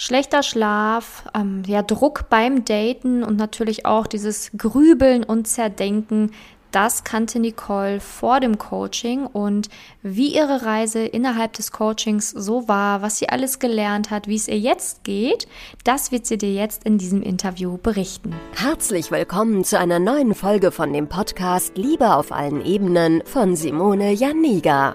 schlechter Schlaf, ähm, ja, Druck beim Daten und natürlich auch dieses Grübeln und Zerdenken, das kannte Nicole vor dem Coaching und wie ihre Reise innerhalb des Coachings so war, was sie alles gelernt hat, wie es ihr jetzt geht, das wird sie dir jetzt in diesem Interview berichten. Herzlich willkommen zu einer neuen Folge von dem Podcast Liebe auf allen Ebenen von Simone Janiga.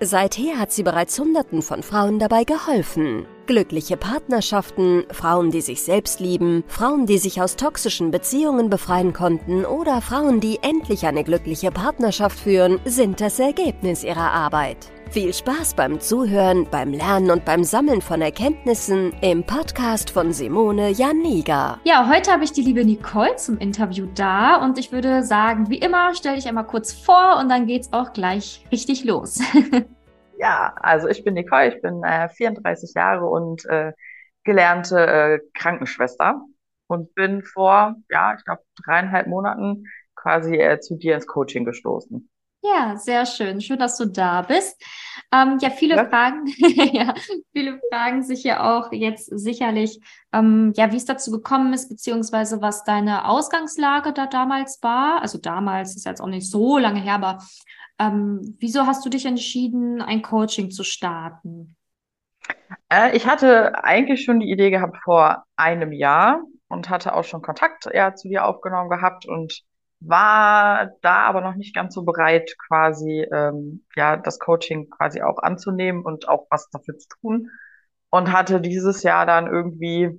Seither hat sie bereits Hunderten von Frauen dabei geholfen. Glückliche Partnerschaften, Frauen, die sich selbst lieben, Frauen, die sich aus toxischen Beziehungen befreien konnten oder Frauen, die endlich eine glückliche Partnerschaft führen, sind das Ergebnis ihrer Arbeit. Viel Spaß beim Zuhören, beim Lernen und beim Sammeln von Erkenntnissen im Podcast von Simone Janiga. Ja, heute habe ich die liebe Nicole zum Interview da und ich würde sagen, wie immer, stell dich einmal kurz vor und dann geht's auch gleich richtig los. ja, also ich bin Nicole, ich bin äh, 34 Jahre und äh, gelernte äh, Krankenschwester und bin vor, ja, ich glaube, dreieinhalb Monaten quasi äh, zu dir ins Coaching gestoßen. Ja, sehr schön. Schön, dass du da bist. Ähm, ja, viele ja. Fragen, ja, viele fragen sich ja auch jetzt sicherlich, ähm, ja, wie es dazu gekommen ist, beziehungsweise was deine Ausgangslage da damals war. Also damals ist jetzt auch nicht so lange her, aber ähm, wieso hast du dich entschieden, ein Coaching zu starten? Äh, ich hatte eigentlich schon die Idee gehabt vor einem Jahr und hatte auch schon Kontakt ja, zu dir aufgenommen gehabt und war da aber noch nicht ganz so bereit, quasi ähm, ja das Coaching quasi auch anzunehmen und auch was dafür zu tun. Und hatte dieses Jahr dann irgendwie,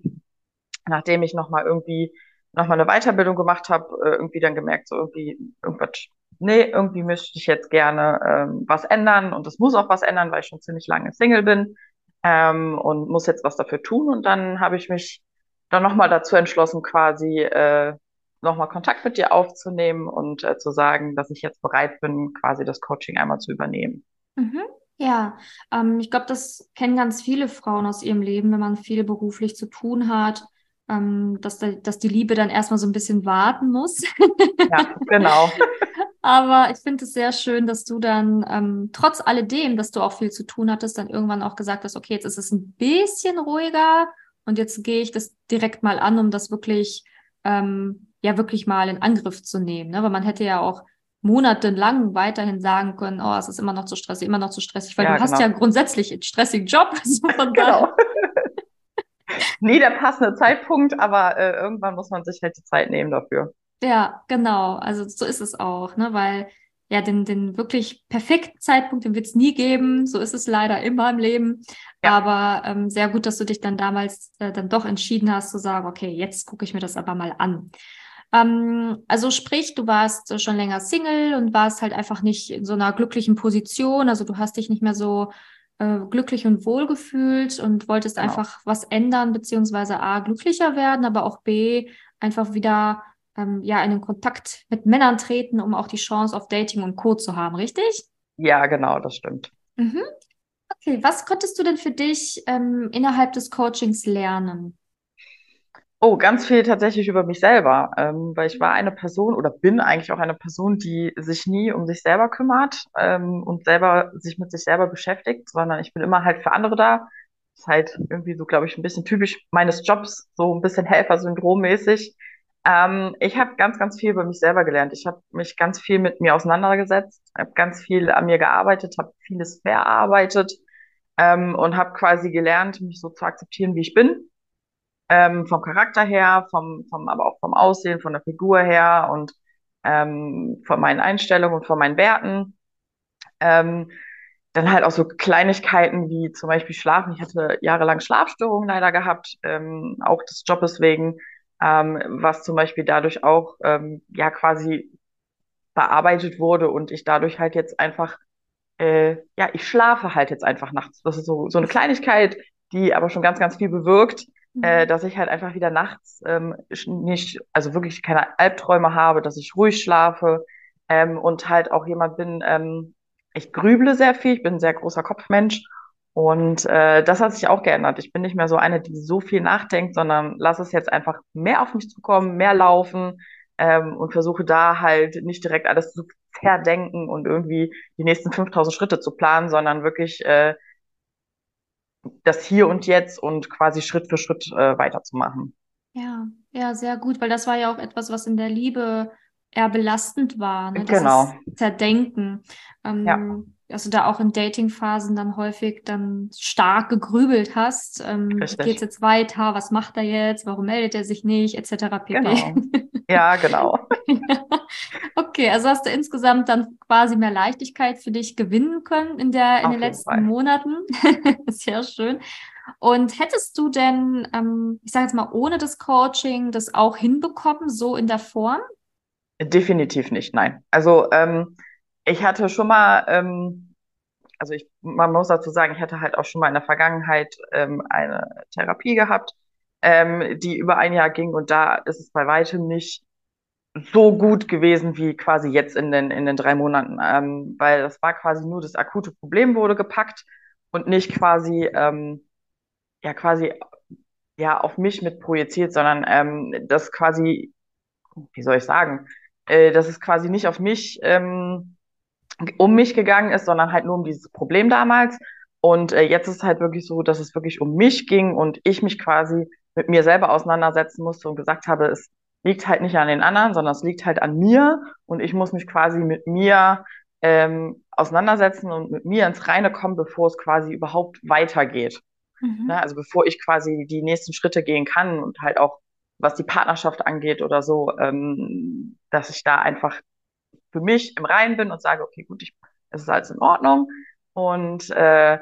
nachdem ich nochmal irgendwie nochmal eine Weiterbildung gemacht habe, äh, irgendwie dann gemerkt, so irgendwie irgendwas, nee, irgendwie möchte ich jetzt gerne ähm, was ändern und es muss auch was ändern, weil ich schon ziemlich lange Single bin ähm, und muss jetzt was dafür tun. Und dann habe ich mich dann nochmal dazu entschlossen, quasi äh, nochmal Kontakt mit dir aufzunehmen und äh, zu sagen, dass ich jetzt bereit bin, quasi das Coaching einmal zu übernehmen. Mhm. Ja, ähm, ich glaube, das kennen ganz viele Frauen aus ihrem Leben, wenn man viel beruflich zu tun hat, ähm, dass, da, dass die Liebe dann erstmal so ein bisschen warten muss. Ja, genau. Aber ich finde es sehr schön, dass du dann ähm, trotz alledem, dass du auch viel zu tun hattest, dann irgendwann auch gesagt hast, okay, jetzt ist es ein bisschen ruhiger und jetzt gehe ich das direkt mal an, um das wirklich ähm, ja wirklich mal in Angriff zu nehmen. Ne? Weil man hätte ja auch monatelang weiterhin sagen können, oh, es ist immer noch zu stressig, immer noch zu stressig, weil ja, du genau. hast ja grundsätzlich einen stressigen Job. Also genau. Nie der passende Zeitpunkt, aber äh, irgendwann muss man sich halt die Zeit nehmen dafür. Ja, genau. Also so ist es auch, ne? Weil ja, den, den wirklich perfekten Zeitpunkt, den wird es nie geben. So ist es leider immer im Leben. Ja. Aber ähm, sehr gut, dass du dich dann damals äh, dann doch entschieden hast zu sagen, okay, jetzt gucke ich mir das aber mal an. Ähm, also sprich, du warst schon länger Single und warst halt einfach nicht in so einer glücklichen Position. Also du hast dich nicht mehr so äh, glücklich und wohl gefühlt und wolltest genau. einfach was ändern, beziehungsweise A, glücklicher werden, aber auch B, einfach wieder ähm, ja in den Kontakt mit Männern treten, um auch die Chance auf Dating und Co. zu haben, richtig? Ja, genau, das stimmt. Mhm. Okay, was konntest du denn für dich ähm, innerhalb des Coachings lernen? Oh, ganz viel tatsächlich über mich selber, ähm, weil ich war eine Person oder bin eigentlich auch eine Person, die sich nie um sich selber kümmert ähm, und selber sich mit sich selber beschäftigt, sondern ich bin immer halt für andere da. Ist halt irgendwie so, glaube ich, ein bisschen typisch meines Jobs, so ein bisschen Helfersyndrom-mäßig. Ähm, ich habe ganz, ganz viel über mich selber gelernt. Ich habe mich ganz viel mit mir auseinandergesetzt, habe ganz viel an mir gearbeitet, habe vieles verarbeitet ähm, und habe quasi gelernt, mich so zu akzeptieren, wie ich bin ähm, vom Charakter her, vom, vom, aber auch vom Aussehen, von der Figur her und ähm, von meinen Einstellungen und von meinen Werten. Ähm, dann halt auch so Kleinigkeiten wie zum Beispiel Schlafen. Ich hatte jahrelang Schlafstörungen leider gehabt, ähm, auch des Jobes wegen, ähm, was zum Beispiel dadurch auch ähm, ja quasi bearbeitet wurde und ich dadurch halt jetzt einfach äh, ja ich schlafe halt jetzt einfach nachts. Das ist so so eine Kleinigkeit, die aber schon ganz ganz viel bewirkt mhm. äh, dass ich halt einfach wieder nachts ähm, nicht, also wirklich keine Albträume habe, dass ich ruhig schlafe ähm, und halt auch jemand bin, ähm, ich grüble sehr viel, ich bin ein sehr großer Kopfmensch und äh, das hat sich auch geändert. Ich bin nicht mehr so eine, die so viel nachdenkt, sondern lasse es jetzt einfach mehr auf mich zukommen, mehr laufen ähm, und versuche da halt nicht direkt alles zu verdenken und irgendwie die nächsten 5000 Schritte zu planen, sondern wirklich äh, das Hier und Jetzt und quasi Schritt für Schritt äh, weiterzumachen. Ja, ja, sehr gut, weil das war ja auch etwas, was in der Liebe eher belastend war. Ne? Das genau. Zerdenken. Ähm, ja. Also da auch in Datingphasen dann häufig dann stark gegrübelt hast. Ähm, wie geht's jetzt weiter? Was macht er jetzt? Warum meldet er sich nicht? Etc. pp. Genau. Ja, genau. Okay, also hast du insgesamt dann quasi mehr Leichtigkeit für dich gewinnen können in der in den letzten Fall. Monaten. Sehr schön. Und hättest du denn, ähm, ich sage jetzt mal, ohne das Coaching das auch hinbekommen, so in der Form? Definitiv nicht, nein. Also ähm, ich hatte schon mal, ähm, also ich, man muss dazu sagen, ich hatte halt auch schon mal in der Vergangenheit ähm, eine Therapie gehabt, ähm, die über ein Jahr ging und da ist es bei weitem nicht so gut gewesen wie quasi jetzt in den, in den drei Monaten, ähm, weil das war quasi nur das akute Problem wurde gepackt und nicht quasi, ähm, ja, quasi, ja, auf mich mit projiziert, sondern ähm, das quasi, wie soll ich sagen, äh, dass es quasi nicht auf mich, ähm, um mich gegangen ist, sondern halt nur um dieses Problem damals. Und äh, jetzt ist halt wirklich so, dass es wirklich um mich ging und ich mich quasi mit mir selber auseinandersetzen musste und gesagt habe, es liegt halt nicht an den anderen, sondern es liegt halt an mir und ich muss mich quasi mit mir ähm, auseinandersetzen und mit mir ins Reine kommen, bevor es quasi überhaupt weitergeht. Mhm. Ne? Also bevor ich quasi die nächsten Schritte gehen kann und halt auch was die Partnerschaft angeht oder so, ähm, dass ich da einfach für mich im Reinen bin und sage, okay, gut, ich, es ist alles in Ordnung und äh,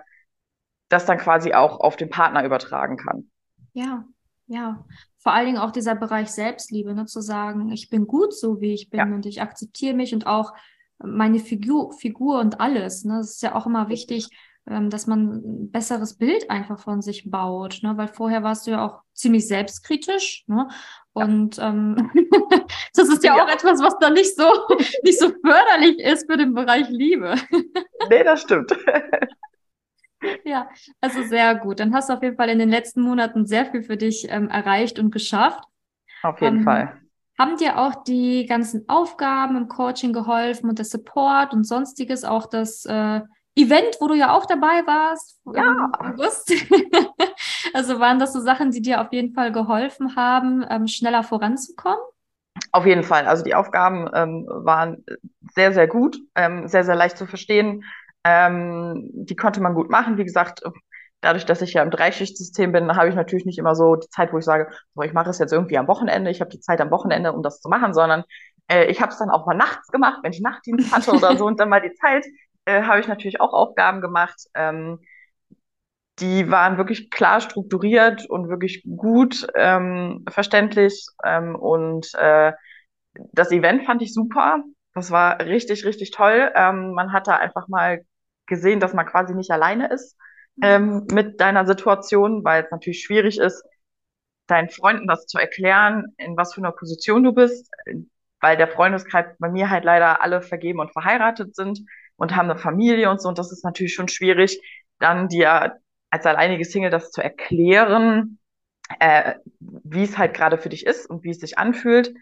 das dann quasi auch auf den Partner übertragen kann. Ja, ja. Vor allen Dingen auch dieser Bereich Selbstliebe, ne, zu sagen, ich bin gut so, wie ich bin ja. und ich akzeptiere mich und auch meine Figur, Figur und alles. Ne? Das ist ja auch immer wichtig, ähm, dass man ein besseres Bild einfach von sich baut, ne? weil vorher warst du ja auch ziemlich selbstkritisch. Ne? Und ja. ähm, das ist ja, ja, auch etwas, was da nicht so, nicht so förderlich ist für den Bereich Liebe. nee, das stimmt. ja, also sehr gut. Dann hast du auf jeden Fall in den letzten Monaten sehr viel für dich ähm, erreicht und geschafft. Auf jeden ähm, Fall. Haben dir auch die ganzen Aufgaben im Coaching geholfen und der Support und sonstiges, auch das äh, Event, wo du ja auch dabei warst ja. im August. also waren das so Sachen, die dir auf jeden Fall geholfen haben, ähm, schneller voranzukommen? Auf jeden Fall. Also die Aufgaben ähm, waren sehr, sehr gut, ähm, sehr, sehr leicht zu verstehen. Ähm, die konnte man gut machen. Wie gesagt, dadurch, dass ich ja im Dreischichtsystem bin, habe ich natürlich nicht immer so die Zeit, wo ich sage, so, ich mache es jetzt irgendwie am Wochenende. Ich habe die Zeit am Wochenende, um das zu machen, sondern äh, ich habe es dann auch mal nachts gemacht, wenn ich Nachtdienst hatte oder so und dann mal die Zeit äh, habe ich natürlich auch Aufgaben gemacht. Ähm, die waren wirklich klar strukturiert und wirklich gut ähm, verständlich. Ähm, und äh, das Event fand ich super. Das war richtig, richtig toll. Ähm, man hat da einfach mal gesehen, dass man quasi nicht alleine ist ähm, mit deiner Situation, weil es natürlich schwierig ist, deinen Freunden das zu erklären, in was für einer Position du bist, weil der Freundeskreis bei mir halt leider alle vergeben und verheiratet sind und haben eine Familie und so. Und das ist natürlich schon schwierig, dann dir als alleinige Single das zu erklären, äh, wie es halt gerade für dich ist und wie es sich anfühlt.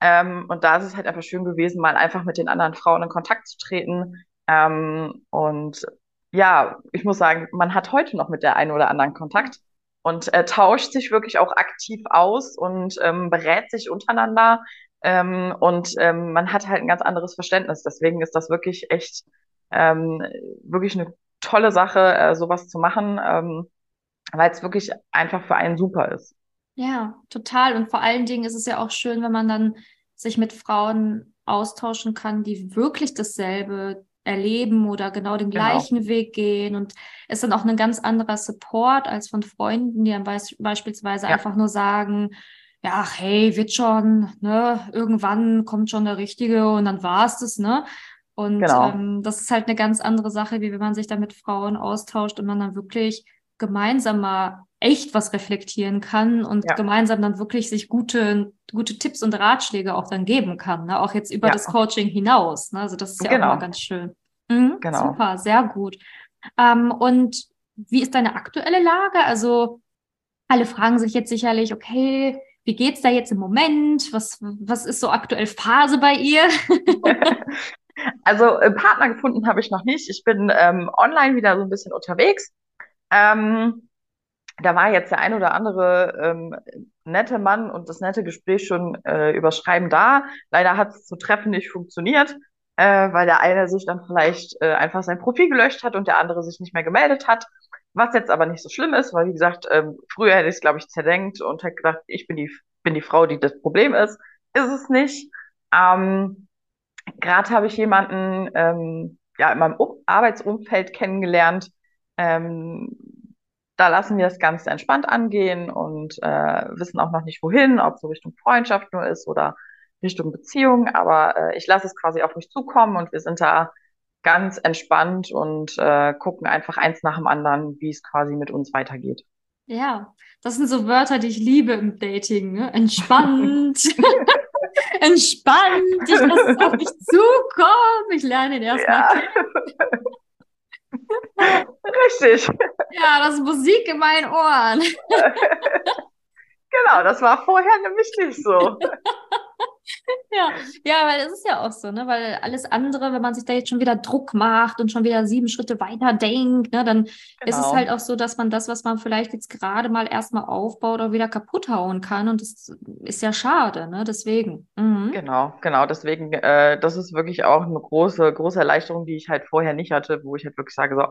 Ähm, und da ist es halt einfach schön gewesen, mal einfach mit den anderen Frauen in Kontakt zu treten. Ähm, und ja, ich muss sagen, man hat heute noch mit der einen oder anderen Kontakt und äh, tauscht sich wirklich auch aktiv aus und ähm, berät sich untereinander. Ähm, und ähm, man hat halt ein ganz anderes Verständnis. Deswegen ist das wirklich echt ähm, wirklich eine tolle Sache, äh, sowas zu machen, ähm, weil es wirklich einfach für einen super ist. Ja, total. Und vor allen Dingen ist es ja auch schön, wenn man dann sich mit Frauen austauschen kann, die wirklich dasselbe erleben oder genau den genau. gleichen Weg gehen und ist dann auch ein ganz anderer Support als von Freunden, die dann beis beispielsweise ja. einfach nur sagen, ja, hey, wird schon, ne, irgendwann kommt schon der Richtige und dann war es das, ne? Und genau. ähm, das ist halt eine ganz andere Sache, wie wenn man sich da mit Frauen austauscht und man dann wirklich gemeinsam mal echt was reflektieren kann und ja. gemeinsam dann wirklich sich gute, gute Tipps und Ratschläge auch dann geben kann, ne? auch jetzt über ja. das Coaching hinaus. Ne? Also das ist ja genau. auch mal ganz schön. Mhm, genau. Super, sehr gut. Ähm, und wie ist deine aktuelle Lage? Also alle fragen sich jetzt sicherlich, okay, wie geht's da jetzt im Moment? Was, was ist so aktuell Phase bei ihr? also äh, Partner gefunden habe ich noch nicht. Ich bin ähm, online wieder so ein bisschen unterwegs. Ähm, da war jetzt der ein oder andere ähm, nette Mann und das nette Gespräch schon äh, überschreiben da. Leider hat es zu Treffen nicht funktioniert, äh, weil der eine sich dann vielleicht äh, einfach sein Profil gelöscht hat und der andere sich nicht mehr gemeldet hat. Was jetzt aber nicht so schlimm ist, weil wie gesagt, ähm, früher hätte ich es, glaube ich, zerdenkt und hätte gedacht, ich bin die, bin die Frau, die das Problem ist. Ist es nicht. Ähm, Gerade habe ich jemanden ähm, ja, in meinem Arbeitsumfeld kennengelernt, ähm, da lassen wir das Ganze entspannt angehen und äh, wissen auch noch nicht wohin, ob so Richtung Freundschaft nur ist oder Richtung Beziehung. Aber äh, ich lasse es quasi auf mich zukommen und wir sind da ganz entspannt und äh, gucken einfach eins nach dem anderen, wie es quasi mit uns weitergeht. Ja, das sind so Wörter, die ich liebe im Dating. Ne? Entspannt. Entspannt. Ich lasse es auf mich zukommen. Ich lerne ihn erstmal ja. Richtig. Ja, das ist Musik in meinen Ohren. genau, das war vorher nämlich nicht so. ja, ja, weil es ist ja auch so, ne? Weil alles andere, wenn man sich da jetzt schon wieder Druck macht und schon wieder sieben Schritte weiter denkt, ne, dann genau. ist es genau. halt auch so, dass man das, was man vielleicht jetzt gerade mal erstmal aufbaut, auch wieder kaputt hauen kann. Und das ist ja schade, ne? Deswegen. Mhm. Genau, genau. Deswegen, äh, das ist wirklich auch eine große, große Erleichterung, die ich halt vorher nicht hatte, wo ich halt wirklich sage, so,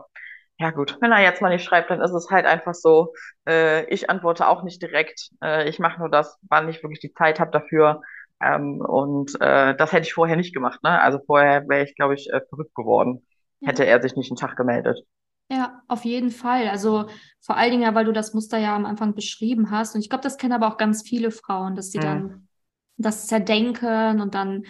ja gut, wenn er jetzt mal nicht schreibt, dann ist es halt einfach so, äh, ich antworte auch nicht direkt. Äh, ich mache nur das, wann ich wirklich die Zeit habe dafür. Ähm, und äh, das hätte ich vorher nicht gemacht. Ne? Also vorher wäre ich, glaube ich, äh, verrückt geworden, ja. hätte er sich nicht einen Tag gemeldet. Ja, auf jeden Fall. Also vor allen Dingen ja, weil du das Muster ja am Anfang beschrieben hast. Und ich glaube, das kennen aber auch ganz viele Frauen, dass sie mhm. dann das zerdenken und dann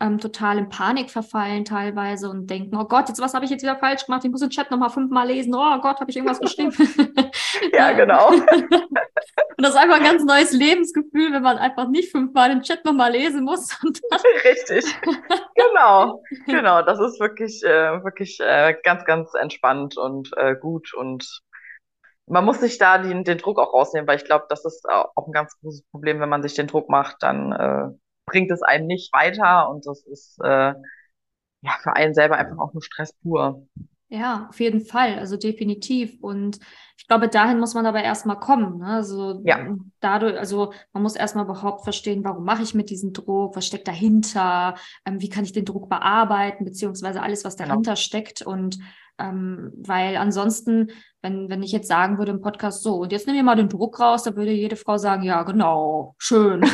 ähm, total in Panik verfallen teilweise und denken, oh Gott, jetzt was habe ich jetzt wieder falsch gemacht? Ich muss den Chat nochmal fünfmal lesen. Oh Gott, habe ich irgendwas geschrieben? ja, genau. und das ist einfach ein ganz neues Lebensgefühl, wenn man einfach nicht fünfmal den Chat nochmal lesen muss. Richtig. Genau. Genau. Das ist wirklich, äh, wirklich äh, ganz, ganz entspannt und äh, gut und man muss sich da den, den Druck auch rausnehmen, weil ich glaube, das ist auch ein ganz großes Problem, wenn man sich den Druck macht, dann äh, bringt es einen nicht weiter und das ist äh, ja für einen selber einfach auch nur Stress pur. Ja, auf jeden Fall, also definitiv. Und ich glaube, dahin muss man aber erstmal kommen. Ne? Also ja. dadurch, also man muss erstmal überhaupt verstehen, warum mache ich mit diesem Druck, was steckt dahinter, ähm, wie kann ich den Druck bearbeiten, beziehungsweise alles, was genau. dahinter genau. steckt. Und ähm, weil ansonsten, wenn, wenn ich jetzt sagen würde im Podcast so, und jetzt nimm mir mal den Druck raus, da würde jede Frau sagen, ja, genau, schön.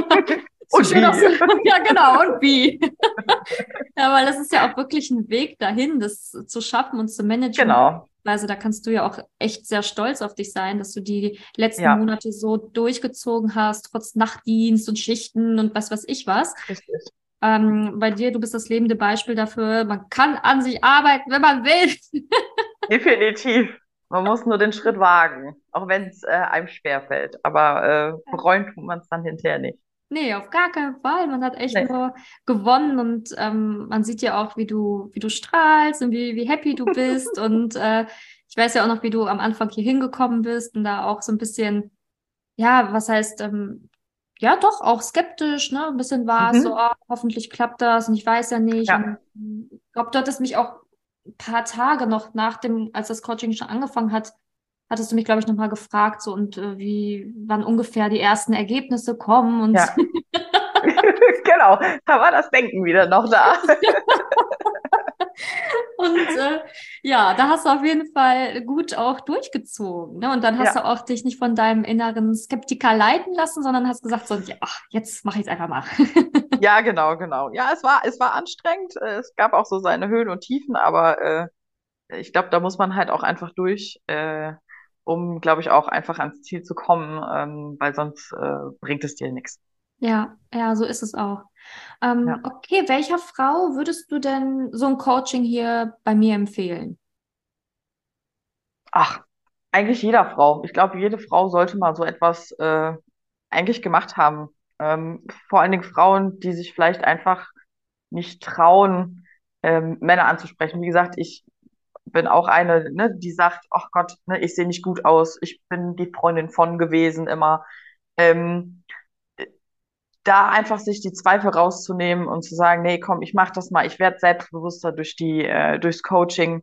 Und wie? ja, genau, und wie? ja, weil das ist ja auch wirklich ein Weg dahin, das zu schaffen und zu managen. Genau. Also da kannst du ja auch echt sehr stolz auf dich sein, dass du die letzten ja. Monate so durchgezogen hast, trotz Nachtdienst und Schichten und was weiß ich was. Richtig. Ähm, bei dir, du bist das lebende Beispiel dafür, man kann an sich arbeiten, wenn man will. Definitiv. Man muss nur den Schritt wagen, auch wenn es äh, einem schwerfällt. Aber äh, bereuen tut man es dann hinterher nicht. Nee, auf gar keinen Fall. Man hat echt nee. nur gewonnen und ähm, man sieht ja auch, wie du, wie du strahlst und wie, wie happy du bist. und äh, ich weiß ja auch noch, wie du am Anfang hier hingekommen bist und da auch so ein bisschen, ja, was heißt, ähm, ja, doch, auch skeptisch, ne? Ein bisschen war es mhm. so, oh, hoffentlich klappt das und ich weiß ja nicht. Ja. ich glaube, du hattest mich auch ein paar Tage noch nach dem, als das Coaching schon angefangen hat, hattest du mich, glaube ich, nochmal gefragt, so und äh, wie, wann ungefähr die ersten Ergebnisse kommen und ja. genau, da war das Denken wieder noch da. und äh, ja, da hast du auf jeden Fall gut auch durchgezogen. Ne? Und dann hast ja. du auch dich nicht von deinem inneren Skeptiker leiten lassen, sondern hast gesagt, so, ach, jetzt mache ich es einfach mal. ja, genau, genau. Ja, es war, es war anstrengend. Es gab auch so seine Höhen und Tiefen, aber äh, ich glaube, da muss man halt auch einfach durch. Äh, um, glaube ich, auch einfach ans Ziel zu kommen, ähm, weil sonst äh, bringt es dir nichts. Ja, ja, so ist es auch. Ähm, ja. Okay, welcher Frau würdest du denn so ein Coaching hier bei mir empfehlen? Ach, eigentlich jeder Frau. Ich glaube, jede Frau sollte mal so etwas äh, eigentlich gemacht haben. Ähm, vor allen Dingen Frauen, die sich vielleicht einfach nicht trauen, ähm, Männer anzusprechen. Wie gesagt, ich bin auch eine, ne, die sagt, ach Gott, ne, ich sehe nicht gut aus, ich bin die Freundin von gewesen immer. Ähm, da einfach sich die Zweifel rauszunehmen und zu sagen, nee, komm, ich mach das mal, ich werde selbstbewusster durch die, äh, durchs Coaching.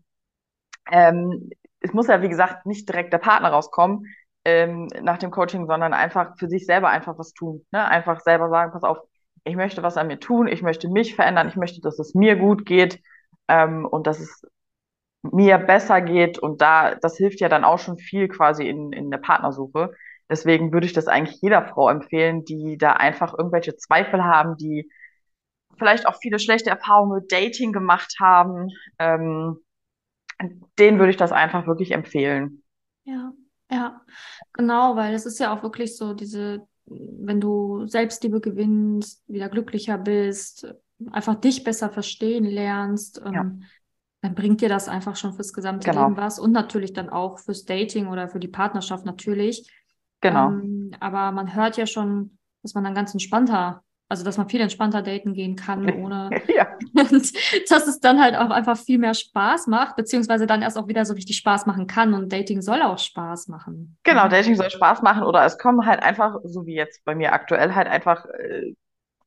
Ähm, es muss ja, wie gesagt, nicht direkt der Partner rauskommen ähm, nach dem Coaching, sondern einfach für sich selber einfach was tun. Ne? Einfach selber sagen, pass auf, ich möchte was an mir tun, ich möchte mich verändern, ich möchte, dass es mir gut geht ähm, und dass es mir besser geht. Und da, das hilft ja dann auch schon viel quasi in, in der Partnersuche. Deswegen würde ich das eigentlich jeder Frau empfehlen, die da einfach irgendwelche Zweifel haben, die vielleicht auch viele schlechte Erfahrungen mit Dating gemacht haben. Ähm, denen würde ich das einfach wirklich empfehlen. Ja, ja, genau, weil es ist ja auch wirklich so diese, wenn du Selbstliebe gewinnst, wieder glücklicher bist, einfach dich besser verstehen lernst, ähm, ja. Dann bringt dir das einfach schon fürs gesamte genau. Leben was und natürlich dann auch fürs Dating oder für die Partnerschaft natürlich. Genau. Ähm, aber man hört ja schon, dass man dann ganz entspannter also, dass man viel entspannter daten gehen kann, ohne. ja. Und dass es dann halt auch einfach viel mehr Spaß macht, beziehungsweise dann erst auch wieder so richtig Spaß machen kann. Und Dating soll auch Spaß machen. Genau, Dating soll Spaß machen oder es kommen halt einfach, so wie jetzt bei mir aktuell, halt einfach äh,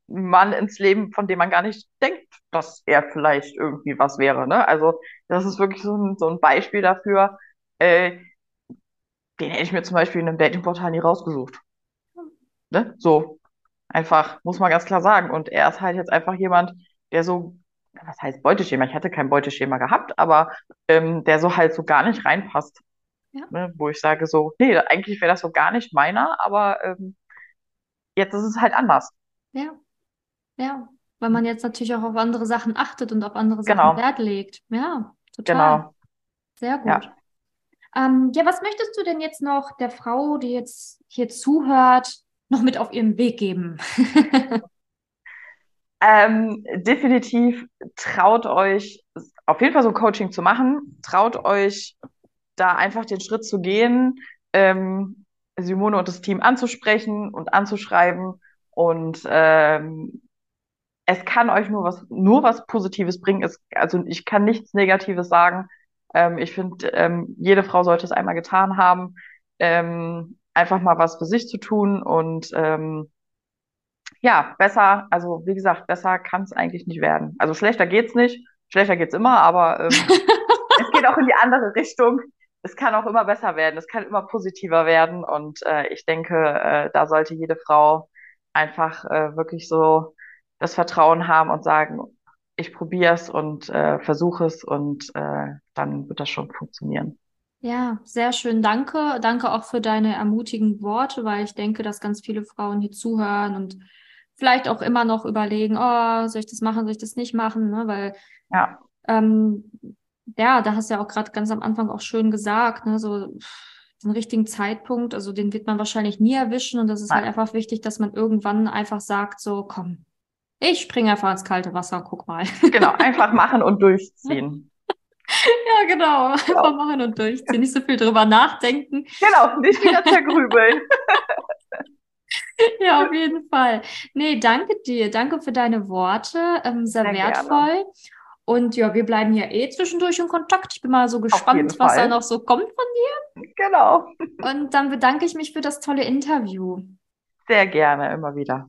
Mann ins Leben, von dem man gar nicht denkt, dass er vielleicht irgendwie was wäre. Ne? Also, das ist wirklich so ein, so ein Beispiel dafür. Äh, den hätte ich mir zum Beispiel in einem Datingportal nie rausgesucht. Ne? So, Einfach, muss man ganz klar sagen. Und er ist halt jetzt einfach jemand, der so, was heißt Beuteschema? Ich hatte kein Beuteschema gehabt, aber ähm, der so halt so gar nicht reinpasst. Ja. Ne? Wo ich sage so, nee, eigentlich wäre das so gar nicht meiner, aber ähm, jetzt ist es halt anders. Ja, ja, weil man jetzt natürlich auch auf andere Sachen achtet und auf andere Sachen genau. Wert legt. Ja, total. Genau. Sehr gut. Ja. Ähm, ja, was möchtest du denn jetzt noch der Frau, die jetzt hier zuhört, noch mit auf ihren Weg geben? ähm, definitiv traut euch, auf jeden Fall so Coaching zu machen. Traut euch, da einfach den Schritt zu gehen, ähm, Simone und das Team anzusprechen und anzuschreiben. Und ähm, es kann euch nur was, nur was Positives bringen. Es, also ich kann nichts Negatives sagen. Ähm, ich finde, ähm, jede Frau sollte es einmal getan haben. Ähm, einfach mal was für sich zu tun und ähm, ja, besser, also wie gesagt, besser kann es eigentlich nicht werden. Also schlechter geht's nicht, schlechter geht's immer, aber ähm, es geht auch in die andere Richtung. Es kann auch immer besser werden, es kann immer positiver werden und äh, ich denke, äh, da sollte jede Frau einfach äh, wirklich so das Vertrauen haben und sagen, ich probiere es und äh, versuche es und äh, dann wird das schon funktionieren. Ja, sehr schön. Danke. Danke auch für deine ermutigenden Worte, weil ich denke, dass ganz viele Frauen hier zuhören und vielleicht auch immer noch überlegen, oh, soll ich das machen, soll ich das nicht machen, ne? Weil ja, ähm, ja, da hast du ja auch gerade ganz am Anfang auch schön gesagt, ne? So den richtigen Zeitpunkt, also den wird man wahrscheinlich nie erwischen und das ist halt Nein. halt einfach wichtig, dass man irgendwann einfach sagt, so komm, ich springe einfach ins kalte Wasser, guck mal. Genau, einfach machen und durchziehen. Ja, genau. Einfach machen und durchziehen. Nicht so viel drüber nachdenken. Genau, nicht wieder zergrübeln. ja, auf jeden Fall. Nee, danke dir. Danke für deine Worte. Ähm, sehr, sehr wertvoll. Gerne. Und ja, wir bleiben ja eh zwischendurch in Kontakt. Ich bin mal so gespannt, was da noch so kommt von dir. Genau. Und dann bedanke ich mich für das tolle Interview. Sehr gerne, immer wieder.